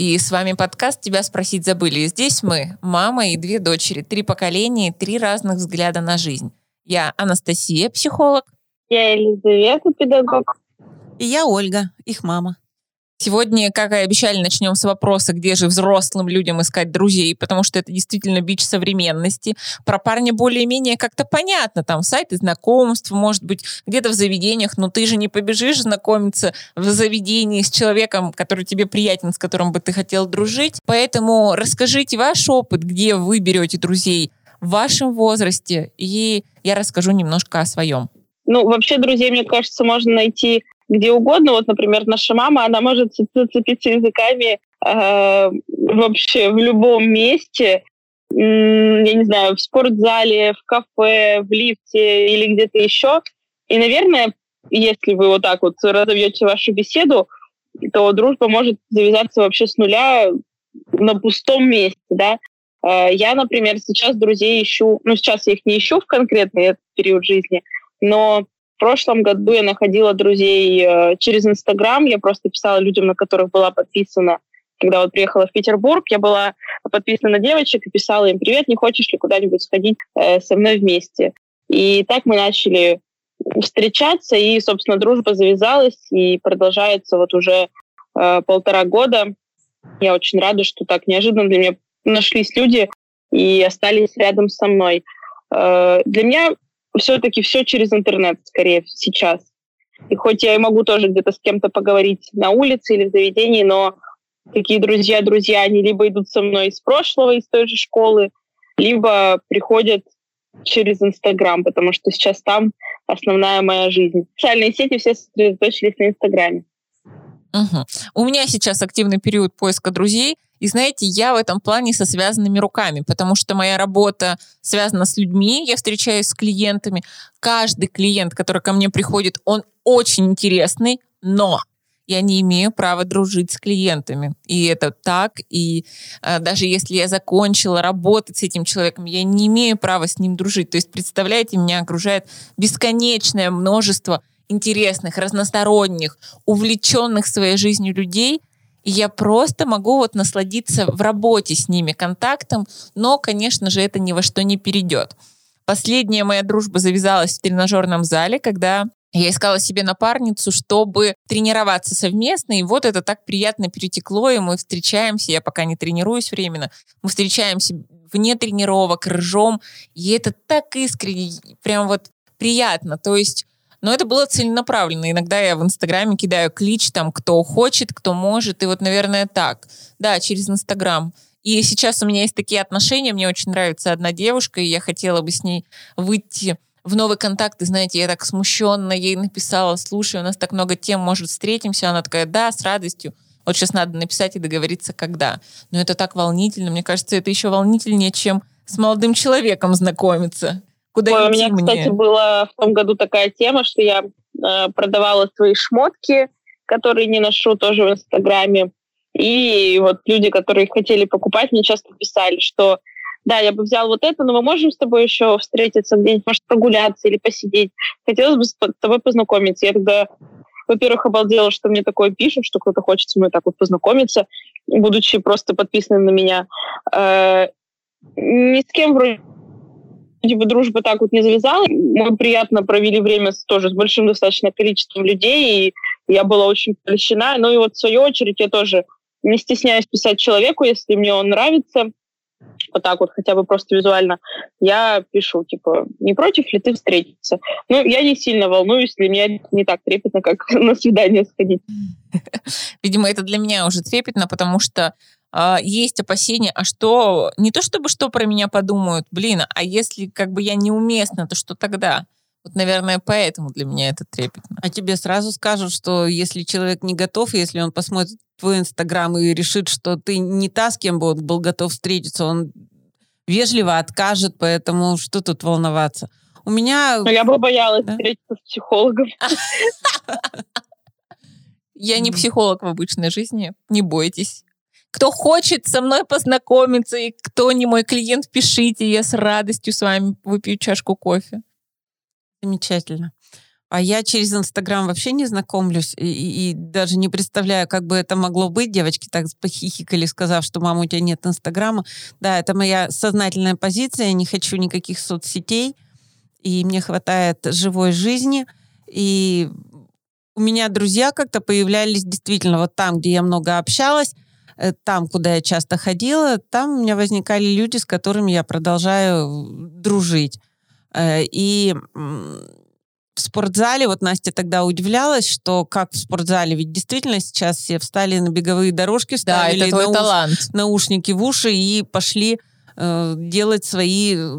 И с вами подкаст «Тебя спросить забыли». И здесь мы, мама и две дочери, три поколения и три разных взгляда на жизнь. Я Анастасия, психолог. Я Елизавета, педагог. И я Ольга, их мама. Сегодня, как и обещали, начнем с вопроса, где же взрослым людям искать друзей, потому что это действительно бич современности. Про парня более-менее как-то понятно, там сайты знакомств, может быть, где-то в заведениях, но ты же не побежишь знакомиться в заведении с человеком, который тебе приятен, с которым бы ты хотел дружить. Поэтому расскажите ваш опыт, где вы берете друзей в вашем возрасте, и я расскажу немножко о своем. Ну, вообще, друзей, мне кажется, можно найти где угодно. Вот, например, наша мама, она может зацепиться языками э, вообще в любом месте. Я не знаю, в спортзале, в кафе, в лифте или где-то еще. И, наверное, если вы вот так вот разовьете вашу беседу, то дружба может завязаться вообще с нуля на пустом месте, да. Э, я, например, сейчас друзей ищу, ну, сейчас я их не ищу в конкретный этот период жизни, но в прошлом году я находила друзей э, через Инстаграм. Я просто писала людям, на которых была подписана. Когда вот приехала в Петербург, я была подписана на девочек и писала им «Привет, не хочешь ли куда-нибудь сходить э, со мной вместе?» И так мы начали встречаться, и, собственно, дружба завязалась и продолжается вот уже э, полтора года. Я очень рада, что так неожиданно для меня нашлись люди и остались рядом со мной. Э, для меня все-таки все через интернет, скорее, сейчас. И хоть я и могу тоже где-то с кем-то поговорить на улице или в заведении, но такие друзья-друзья, они либо идут со мной из прошлого, из той же школы, либо приходят через Инстаграм, потому что сейчас там основная моя жизнь. Социальные сети все сосредоточились на Инстаграме. Угу. У меня сейчас активный период поиска друзей. И знаете, я в этом плане со связанными руками, потому что моя работа связана с людьми, я встречаюсь с клиентами. Каждый клиент, который ко мне приходит, он очень интересный, но я не имею права дружить с клиентами. И это так. И э, даже если я закончила работать с этим человеком, я не имею права с ним дружить. То есть, представляете, меня окружает бесконечное множество интересных, разносторонних, увлеченных своей жизнью людей, и я просто могу вот насладиться в работе с ними контактом, но, конечно же, это ни во что не перейдет. Последняя моя дружба завязалась в тренажерном зале, когда я искала себе напарницу, чтобы тренироваться совместно, и вот это так приятно перетекло, и мы встречаемся, я пока не тренируюсь временно, мы встречаемся вне тренировок, ржем, и это так искренне, прям вот приятно. То есть но это было целенаправленно. Иногда я в Инстаграме кидаю клич, там, кто хочет, кто может. И вот, наверное, так. Да, через Инстаграм. И сейчас у меня есть такие отношения. Мне очень нравится одна девушка, и я хотела бы с ней выйти в новый контакт. И знаете, я так смущенно ей написала, слушай, у нас так много тем, может, встретимся? Она такая, да, с радостью. Вот сейчас надо написать и договориться, когда. Но это так волнительно. Мне кажется, это еще волнительнее, чем с молодым человеком знакомиться. Куда Ой, идти у меня, мне? кстати, была в том году такая тема, что я э, продавала свои шмотки, которые не ношу тоже в Инстаграме. И вот люди, которые хотели покупать, мне часто писали, что да, я бы взял вот это, но мы можем с тобой еще встретиться где-нибудь, может, прогуляться или посидеть. Хотелось бы с тобой познакомиться. Я тогда, во-первых, обалдела, что мне такое пишут, что кто-то хочет со мной так вот познакомиться, будучи просто подписанным на меня. Э, ни с кем вроде типа дружба так вот не завязала. Мы приятно провели время с, тоже с большим достаточно количеством людей, и я была очень польщена. Ну и вот в свою очередь я тоже не стесняюсь писать человеку, если мне он нравится, вот так вот, хотя бы просто визуально, я пишу, типа, не против ли ты встретиться? Ну, я не сильно волнуюсь, для меня не так трепетно, как на свидание сходить. Видимо, это для меня уже трепетно, потому что э, есть опасения, а что, не то чтобы что про меня подумают, блин, а если как бы я неуместна, то что тогда? Вот, наверное, поэтому для меня это трепетно. А тебе сразу скажут, что если человек не готов, если он посмотрит твой Инстаграм и решит, что ты не та, с кем бы он был готов встретиться, он вежливо откажет, поэтому что тут волноваться? У меня... Но я бы боялась да? встретиться с психологом. Я не психолог в обычной жизни, не бойтесь. Кто хочет со мной познакомиться и кто не мой клиент, пишите, я с радостью с вами выпью чашку кофе. Замечательно. А я через Инстаграм вообще не знакомлюсь и, и, даже не представляю, как бы это могло быть. Девочки так похихикали, сказав, что мама, у тебя нет Инстаграма. Да, это моя сознательная позиция. Я не хочу никаких соцсетей. И мне хватает живой жизни. И у меня друзья как-то появлялись действительно вот там, где я много общалась, там, куда я часто ходила, там у меня возникали люди, с которыми я продолжаю дружить. Э, и в спортзале, вот Настя тогда удивлялась, что как в спортзале, ведь действительно сейчас все встали на беговые дорожки, вставили да, это науш... талант. наушники в уши и пошли э, делать свои э,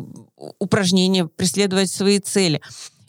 упражнения, преследовать свои цели.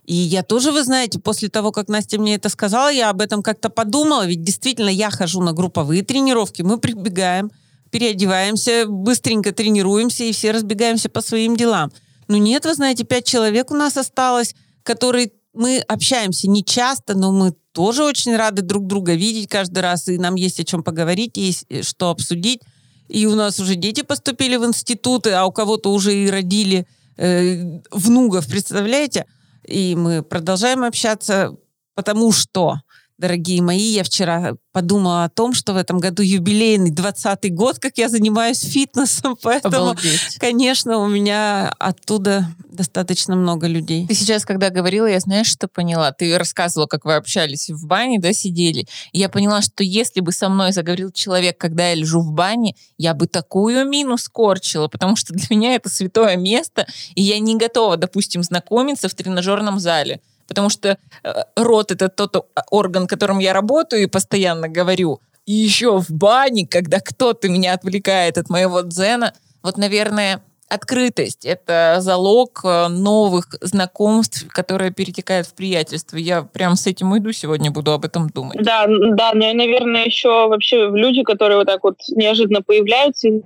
И я тоже, вы знаете, после того, как Настя мне это сказала, я об этом как-то подумала, ведь действительно я хожу на групповые тренировки, мы прибегаем, переодеваемся, быстренько тренируемся и все разбегаемся по своим делам. Ну нет, вы знаете, пять человек у нас осталось, которые мы общаемся не часто, но мы тоже очень рады друг друга видеть каждый раз, и нам есть о чем поговорить, есть э, что обсудить. И у нас уже дети поступили в институты, а у кого-то уже и родили э, внуков, представляете? И мы продолжаем общаться, потому что дорогие мои, я вчера подумала о том, что в этом году юбилейный 20-й год, как я занимаюсь фитнесом, поэтому, Обалдеть. конечно, у меня оттуда достаточно много людей. Ты сейчас, когда говорила, я знаешь, что поняла? Ты рассказывала, как вы общались в бане, да, сидели. И я поняла, что если бы со мной заговорил человек, когда я лежу в бане, я бы такую мину скорчила, потому что для меня это святое место, и я не готова, допустим, знакомиться в тренажерном зале потому что э, рот это тот орган, которым я работаю и постоянно говорю. И еще в бане, когда кто-то меня отвлекает от моего дзена, вот, наверное, открытость — это залог э, новых знакомств, которые перетекают в приятельство. Я прям с этим иду сегодня, буду об этом думать. Да, да, наверное, еще вообще люди, которые вот так вот неожиданно появляются, и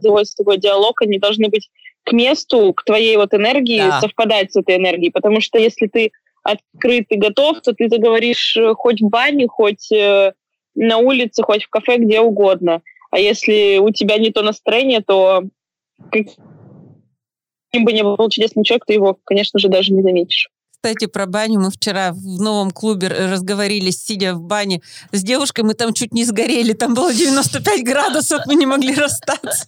заводится такой диалог, они должны быть к месту, к твоей вот энергии, да. совпадать с этой энергией. Потому что если ты открыт и готов, то ты заговоришь э, хоть в бане, хоть э, на улице, хоть в кафе, где угодно. А если у тебя не то настроение, то каким бы ни был чудесный человек, ты его, конечно же, даже не заметишь кстати, про баню. Мы вчера в новом клубе разговорились, сидя в бане с девушкой. Мы там чуть не сгорели. Там было 95 градусов, мы не могли расстаться.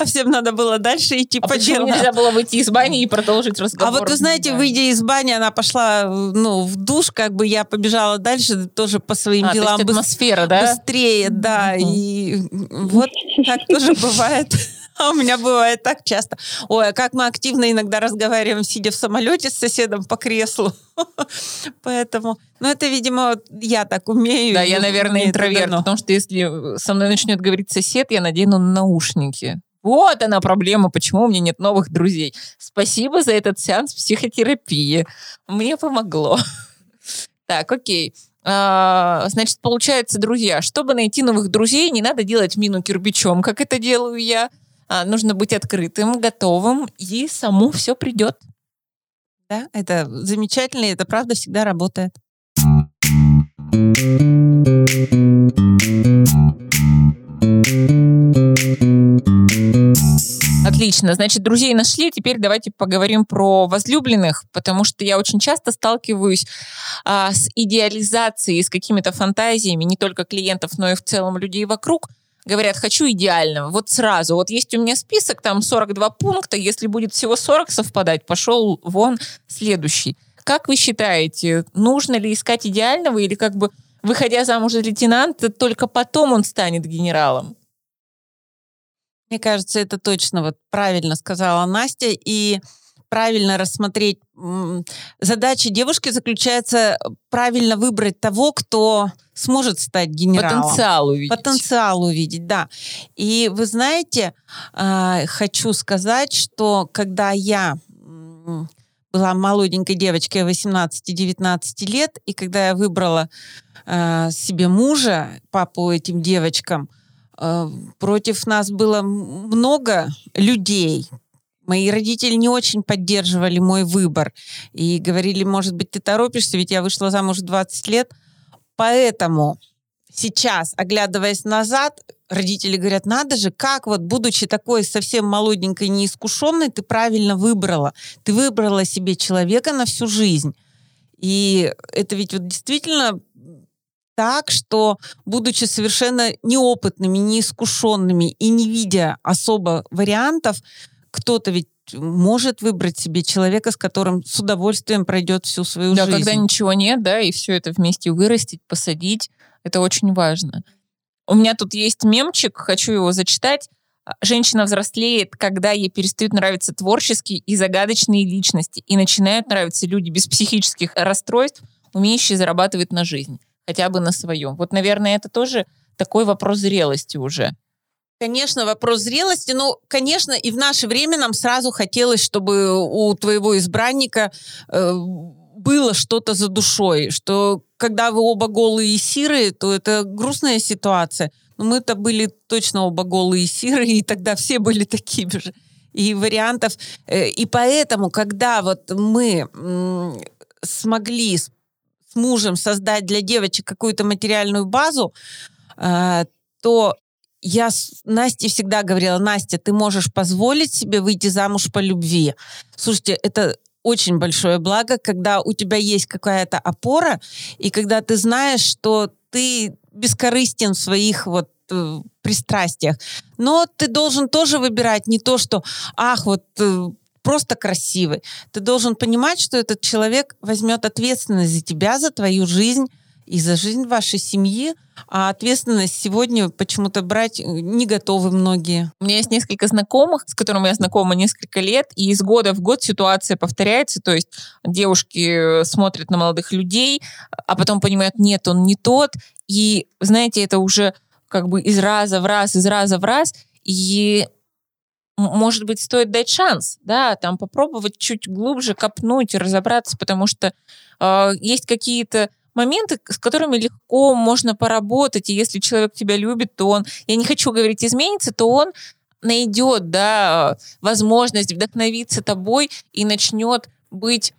А всем надо было дальше идти а по делу. нельзя было выйти из бани и продолжить разговор? А вот вы знаете, выйдя из бани, она пошла ну, в душ, как бы я побежала дальше тоже по своим а, делам. Атмосфера, да? Быстрее, да. И вот так тоже бывает. А у меня бывает так часто. Ой, а как мы активно иногда разговариваем, сидя в самолете с соседом по креслу. Поэтому, ну это, видимо, я так умею. Да, я, наверное, интроверт, потому что если со мной начнет говорить сосед, я надену наушники. Вот она проблема, почему у меня нет новых друзей. Спасибо за этот сеанс психотерапии. Мне помогло. Так, окей. А, значит, получается, друзья, чтобы найти новых друзей, не надо делать мину кирпичом, как это делаю я. А, нужно быть открытым, готовым, и само все придет. Да, это замечательно, и это правда всегда работает. Отлично. Значит, друзей нашли. Теперь давайте поговорим про возлюбленных, потому что я очень часто сталкиваюсь а, с идеализацией, с какими-то фантазиями не только клиентов, но и в целом людей вокруг говорят, хочу идеального, вот сразу, вот есть у меня список, там 42 пункта, если будет всего 40 совпадать, пошел вон следующий. Как вы считаете, нужно ли искать идеального или как бы выходя замуж за лейтенанта, только потом он станет генералом? Мне кажется, это точно вот правильно сказала Настя. И правильно рассмотреть. Задача девушки заключается правильно выбрать того, кто сможет стать генералом. Потенциал увидеть. Потенциал увидеть, да. И вы знаете, а, хочу сказать, что когда я была молоденькой девочкой 18-19 лет, и когда я выбрала а, себе мужа, папу этим девочкам, а, против нас было много людей, Мои родители не очень поддерживали мой выбор и говорили, может быть, ты торопишься, ведь я вышла замуж 20 лет. Поэтому сейчас, оглядываясь назад, родители говорят, надо же, как вот, будучи такой совсем молоденькой, неискушенной, ты правильно выбрала. Ты выбрала себе человека на всю жизнь. И это ведь вот действительно так, что, будучи совершенно неопытными, неискушенными и не видя особо вариантов, кто-то ведь может выбрать себе человека, с которым с удовольствием пройдет всю свою да, жизнь. когда ничего нет, да, и все это вместе вырастить, посадить, это очень важно. У меня тут есть мемчик, хочу его зачитать. Женщина взрослеет, когда ей перестают нравиться творческие и загадочные личности, и начинают нравиться люди без психических расстройств, умеющие зарабатывать на жизнь, хотя бы на своем. Вот, наверное, это тоже такой вопрос зрелости уже. Конечно, вопрос зрелости. но, конечно, и в наше время нам сразу хотелось, чтобы у твоего избранника э, было что-то за душой, что когда вы оба голые и сирые, то это грустная ситуация. Но мы-то были точно оба голые и сирые, и тогда все были такими же. И вариантов. Э, и поэтому, когда вот мы смогли с мужем создать для девочек какую-то материальную базу, э, то я Насте всегда говорила, Настя, ты можешь позволить себе выйти замуж по любви. Слушайте, это очень большое благо, когда у тебя есть какая-то опора, и когда ты знаешь, что ты бескорыстен в своих вот э, пристрастиях. Но ты должен тоже выбирать не то, что, ах, вот э, просто красивый. Ты должен понимать, что этот человек возьмет ответственность за тебя, за твою жизнь, и за жизнь вашей семьи, а ответственность сегодня почему-то брать э, не готовы многие. У меня есть несколько знакомых, с которыми я знакома несколько лет, и из года в год ситуация повторяется, то есть девушки э, смотрят на молодых людей, а потом понимают, нет, он не тот, и, знаете, это уже как бы из раза в раз, из раза в раз, и может быть, стоит дать шанс, да, там попробовать чуть глубже копнуть и разобраться, потому что э, есть какие-то моменты, с которыми легко можно поработать, и если человек тебя любит, то он, я не хочу говорить изменится, то он найдет, да, возможность вдохновиться тобой и начнет быть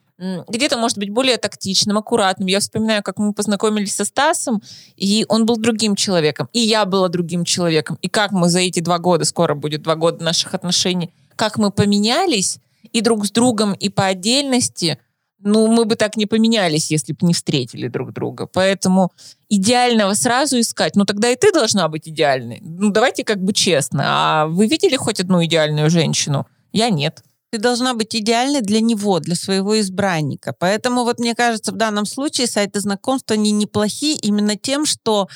где-то, может быть, более тактичным, аккуратным. Я вспоминаю, как мы познакомились со Стасом, и он был другим человеком, и я была другим человеком. И как мы за эти два года, скоро будет два года наших отношений, как мы поменялись и друг с другом, и по отдельности – ну, мы бы так не поменялись, если бы не встретили друг друга. Поэтому идеального сразу искать, ну, тогда и ты должна быть идеальной. Ну, давайте как бы честно. А вы видели хоть одну идеальную женщину? Я нет. Ты должна быть идеальной для него, для своего избранника. Поэтому вот мне кажется, в данном случае сайты знакомств, они неплохие именно тем, что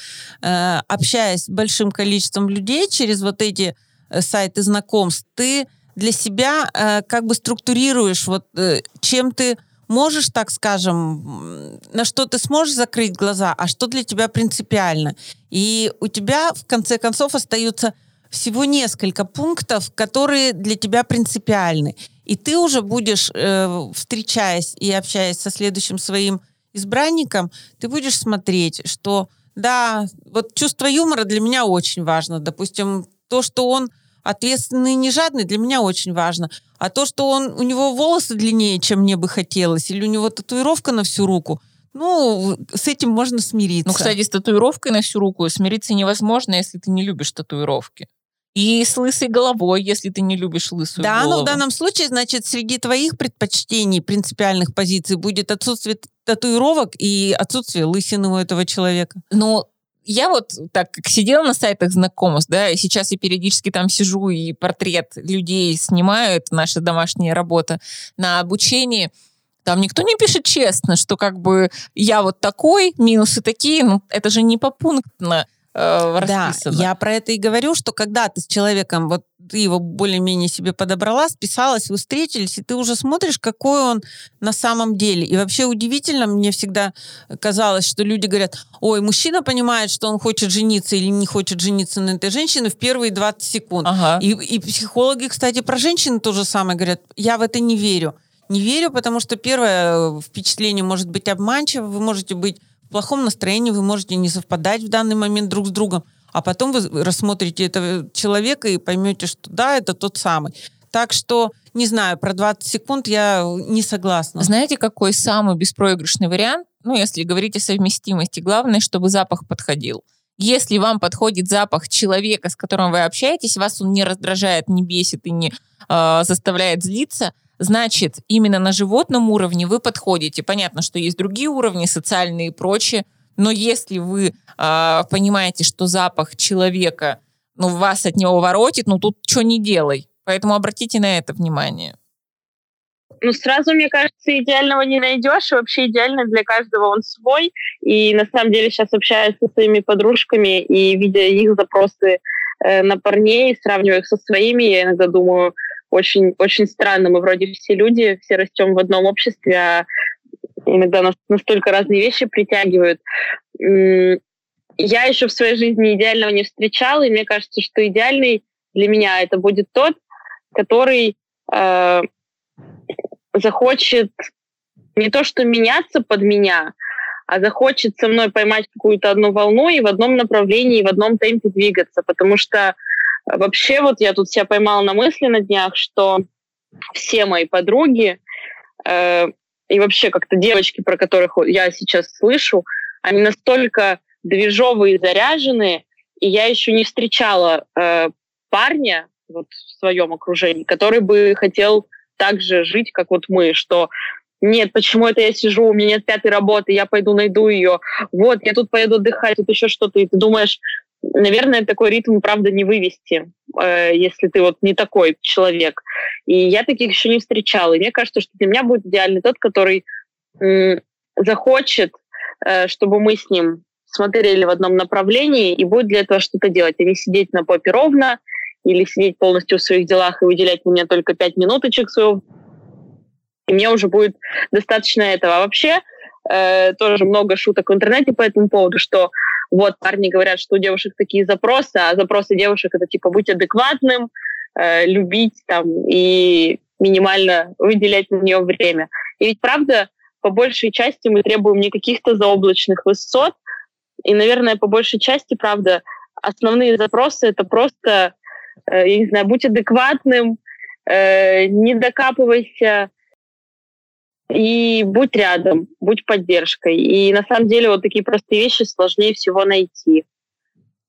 э, общаясь с большим количеством людей через вот эти э, сайты знакомств, ты для себя э, как бы структурируешь вот э, чем ты можешь, так скажем, на что ты сможешь закрыть глаза, а что для тебя принципиально. И у тебя, в конце концов, остаются всего несколько пунктов, которые для тебя принципиальны. И ты уже будешь, э, встречаясь и общаясь со следующим своим избранником, ты будешь смотреть, что да, вот чувство юмора для меня очень важно. Допустим, то, что он ответственный и не жадный, для меня очень важно. А то, что он, у него волосы длиннее, чем мне бы хотелось, или у него татуировка на всю руку, ну, с этим можно смириться. Ну, кстати, с татуировкой на всю руку смириться невозможно, если ты не любишь татуировки. И с лысой головой, если ты не любишь лысую да, голову. Да, но в данном случае, значит, среди твоих предпочтений, принципиальных позиций будет отсутствие татуировок и отсутствие лысины у этого человека. Ну, я вот так как сидела на сайтах знакомств, да, и сейчас я периодически там сижу и портрет людей снимаю, это наша домашняя работа на обучении, там никто не пишет честно, что как бы я вот такой, минусы такие, ну это же не попунктно э, расписано. Да, я про это и говорю, что когда ты с человеком, вот ты его более-менее себе подобрала, списалась, вы встретились, и ты уже смотришь, какой он на самом деле. И вообще удивительно, мне всегда казалось, что люди говорят, ой, мужчина понимает, что он хочет жениться или не хочет жениться на этой женщине в первые 20 секунд. Ага. И, и психологи, кстати, про женщин то же самое говорят, я в это не верю. Не верю, потому что первое впечатление может быть обманчиво, вы можете быть плохом настроении, вы можете не совпадать в данный момент друг с другом, а потом вы рассмотрите этого человека и поймете, что да, это тот самый. Так что, не знаю, про 20 секунд я не согласна. Знаете, какой самый беспроигрышный вариант? Ну, если говорить о совместимости, главное, чтобы запах подходил. Если вам подходит запах человека, с которым вы общаетесь, вас он не раздражает, не бесит и не э, заставляет злиться, значит, именно на животном уровне вы подходите. Понятно, что есть другие уровни, социальные и прочее, но если вы э, понимаете, что запах человека, ну, вас от него воротит, ну, тут что не делай. Поэтому обратите на это внимание. Ну, сразу, мне кажется, идеального не найдешь. Вообще идеально для каждого он свой. И на самом деле сейчас общаюсь со своими подружками и видя их запросы э, на парней, сравниваю их со своими, я иногда думаю, очень, очень странно. Мы вроде все люди, все растем в одном обществе, а иногда нас настолько разные вещи притягивают. Я еще в своей жизни идеального не встречала, и мне кажется, что идеальный для меня это будет тот, который э, захочет не то что меняться под меня, а захочет со мной поймать какую-то одну волну и в одном направлении, и в одном темпе двигаться. Потому что вообще вот я тут себя поймала на мысли на днях, что все мои подруги э, и вообще как-то девочки, про которых я сейчас слышу, они настолько движовые и заряженные, и я еще не встречала э, парня вот в своем окружении, который бы хотел так же жить, как вот мы, что нет, почему это я сижу, у меня нет пятой работы, я пойду найду ее, вот, я тут поеду отдыхать, тут еще что-то, и ты думаешь, наверное, такой ритм, правда, не вывести, э, если ты вот не такой человек. И я таких еще не встречала. И мне кажется, что для меня будет идеальный тот, который э, захочет, э, чтобы мы с ним смотрели в одном направлении и будет для этого что-то делать, а не сидеть на попе ровно или сидеть полностью в своих делах и уделять мне только пять минуточек своего и мне уже будет достаточно этого. А вообще, э, тоже много шуток в интернете по этому поводу, что вот парни говорят, что у девушек такие запросы, а запросы девушек это типа быть адекватным, э, любить там и минимально выделять на нее время. И ведь правда, по большей части мы требуем не каких-то заоблачных высот, и, наверное, по большей части, правда, основные запросы это просто Э, я не знаю, будь адекватным, э, не докапывайся и будь рядом, будь поддержкой. И на самом деле вот такие простые вещи сложнее всего найти.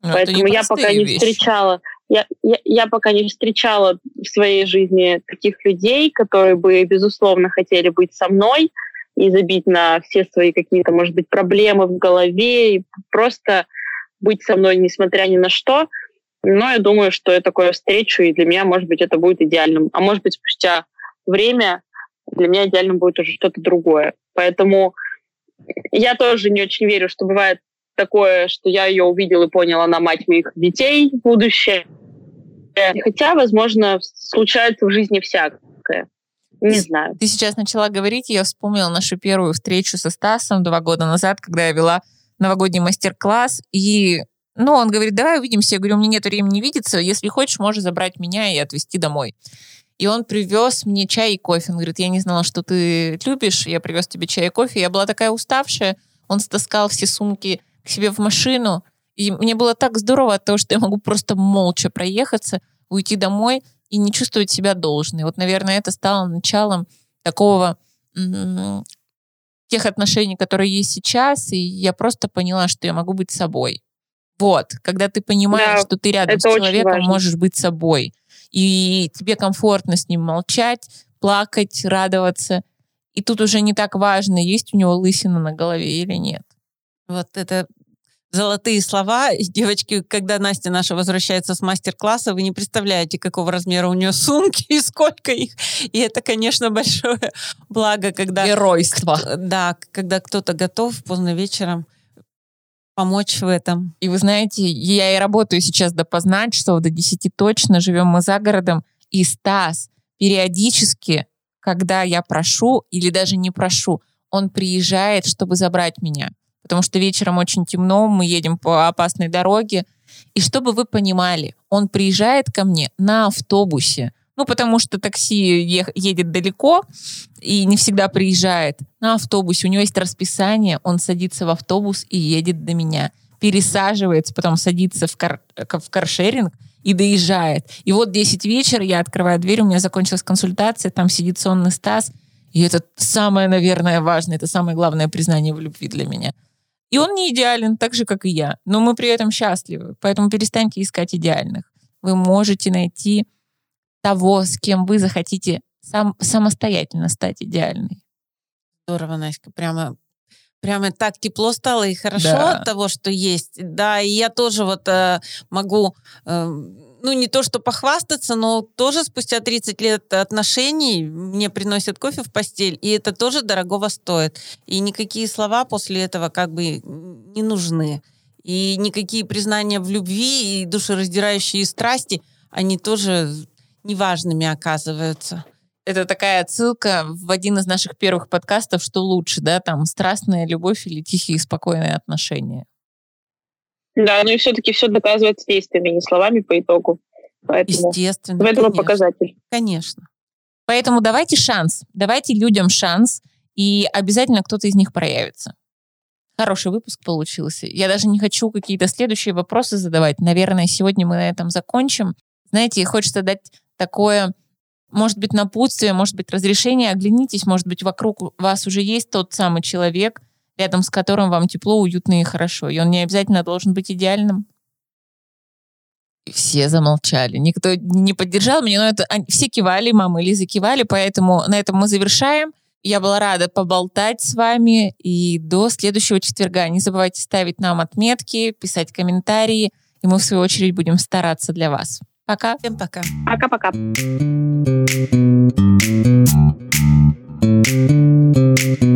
Но ну, Поэтому я пока не вещи. встречала, я, я, я пока не встречала в своей жизни таких людей, которые бы, безусловно, хотели быть со мной и забить на все свои какие-то, может быть, проблемы в голове, и просто быть со мной, несмотря ни на что. Но я думаю, что я такое встречу, и для меня, может быть, это будет идеальным. А может быть, спустя время для меня идеальным будет уже что-то другое. Поэтому я тоже не очень верю, что бывает такое, что я ее увидел и понял, она мать моих детей в будущее. Хотя, возможно, случается в жизни всякое. Не знаю. Ты сейчас начала говорить, я вспомнила нашу первую встречу со Стасом два года назад, когда я вела новогодний мастер-класс, и ну, он говорит, давай увидимся. Я говорю, у меня нет времени видеться. Если хочешь, можешь забрать меня и отвезти домой. И он привез мне чай и кофе. Он говорит, я не знала, что ты любишь. Я привез тебе чай и кофе. Я была такая уставшая. Он стаскал все сумки к себе в машину. И мне было так здорово от того, что я могу просто молча проехаться, уйти домой и не чувствовать себя должной. Вот, наверное, это стало началом такого тех отношений, которые есть сейчас, и я просто поняла, что я могу быть собой. Вот, когда ты понимаешь, да, что ты рядом с человеком можешь быть собой, и тебе комфортно с ним молчать, плакать, радоваться, и тут уже не так важно, есть у него лысина на голове или нет. Вот это золотые слова. Девочки, когда Настя наша возвращается с мастер-класса, вы не представляете, какого размера у нее сумки и сколько их. И это, конечно, большое благо, когда... Геройство. Да, когда кто-то готов поздно вечером помочь в этом. И вы знаете, я и работаю сейчас допоздна, часов до 10 точно, живем мы за городом, и Стас периодически, когда я прошу или даже не прошу, он приезжает, чтобы забрать меня. Потому что вечером очень темно, мы едем по опасной дороге. И чтобы вы понимали, он приезжает ко мне на автобусе. Ну, потому что такси едет далеко и не всегда приезжает. На автобусе у него есть расписание, он садится в автобус и едет до меня. Пересаживается, потом садится в, кар в каршеринг и доезжает. И вот 10 вечера я открываю дверь, у меня закончилась консультация, там сидит сонный Стас, и это самое, наверное, важное, это самое главное признание в любви для меня. И он не идеален, так же, как и я, но мы при этом счастливы, поэтому перестаньте искать идеальных. Вы можете найти того, с кем вы захотите сам, самостоятельно стать идеальной. Здорово, Настя, прямо прямо так тепло стало и хорошо Да. от того, что есть. Да, и я тоже вот э, могу, э, ну не то что похвастаться, но тоже спустя 30 лет отношений мне приносят кофе в постель, и это тоже дорогого стоит. И никакие слова после этого как бы не нужны. И никакие признания в любви и душераздирающие страсти, они тоже неважными оказываются. Это такая отсылка в один из наших первых подкастов, что лучше, да, там страстная любовь или тихие спокойные отношения. Да, ну и все-таки все доказывается действиями, не словами по итогу. Поэтому Естественно. в этом конечно. показатель. Конечно. Поэтому давайте шанс, давайте людям шанс, и обязательно кто-то из них проявится. Хороший выпуск получился. Я даже не хочу какие-то следующие вопросы задавать. Наверное, сегодня мы на этом закончим. Знаете, хочется дать такое, может быть, напутствие, может быть, разрешение. Оглянитесь, может быть, вокруг вас уже есть тот самый человек, рядом с которым вам тепло, уютно и хорошо. И он не обязательно должен быть идеальным. И все замолчали. Никто не поддержал меня, но это все кивали, мама и Лиза кивали, поэтому на этом мы завершаем. Я была рада поболтать с вами и до следующего четверга. Не забывайте ставить нам отметки, писать комментарии, и мы в свою очередь будем стараться для вас. Пока. Всем пока. Пока-пока. thank you